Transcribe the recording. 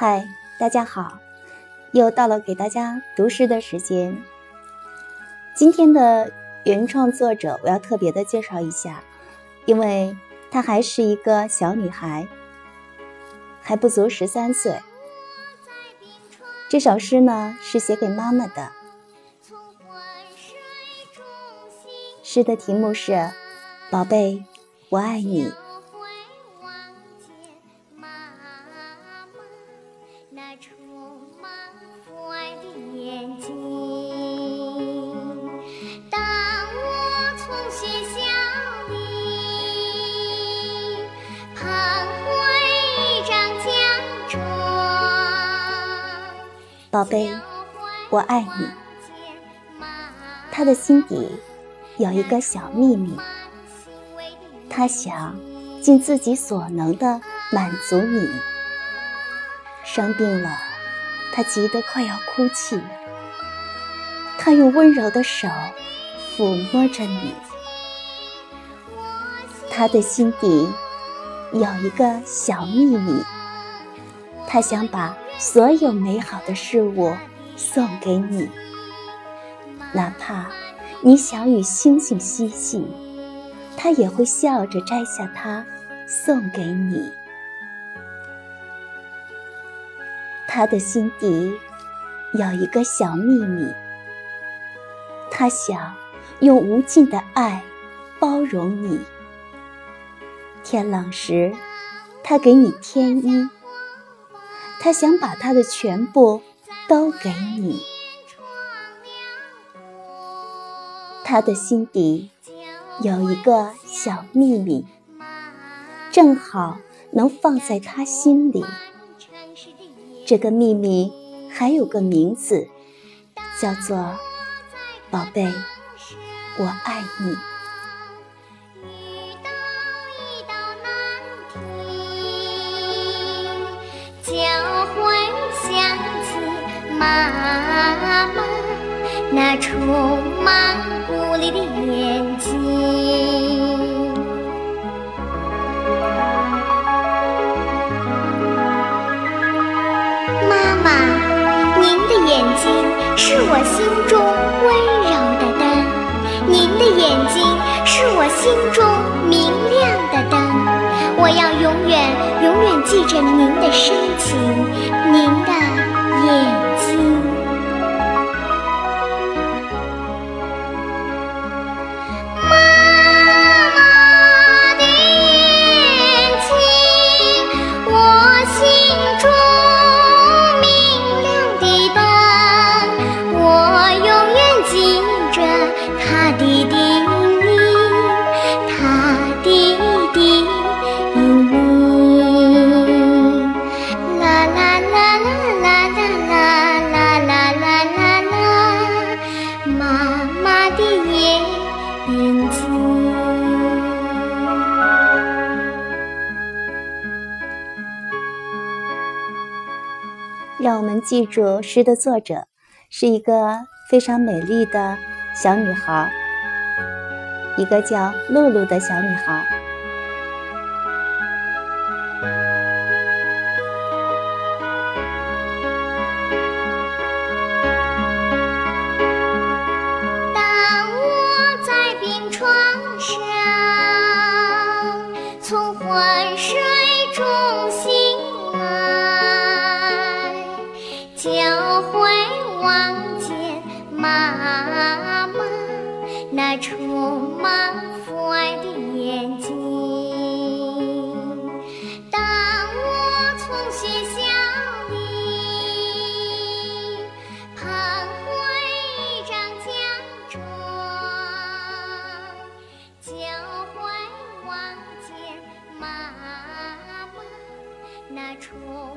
嗨，大家好，又到了给大家读诗的时间。今天的原创作者，我要特别的介绍一下，因为她还是一个小女孩，还不足十三岁。这首诗呢，是写给妈妈的。诗的题目是《宝贝，我爱你》。充满爱的眼睛。当我从学校里，盼回一张奖状。宝贝，我爱你。他的心底有一个小秘密，他想尽自己所能的满足你。生病了，他急得快要哭泣。他用温柔的手抚摸着你。他的心底有一个小秘密，他想把。所有美好的事物送给你，哪怕你想与星星嬉戏，他也会笑着摘下它送给你。他的心底有一个小秘密，他想用无尽的爱包容你。天冷时，他给你添衣。他想把他的全部都给你，他的心底有一个小秘密，正好能放在他心里。这个秘密还有个名字，叫做“宝贝，我爱你”。就会想起妈妈那充满鼓励的眼睛，睛是我心中温柔的灯，您的眼睛是我心中明亮的灯，我要永远永远记着您的深情，您的眼睛。让我们记住，诗的作者是一个非常美丽的小女孩，一个叫露露的小女孩。那充满父爱的眼睛。当我从学校里捧回一张奖状，就会望见妈妈那充。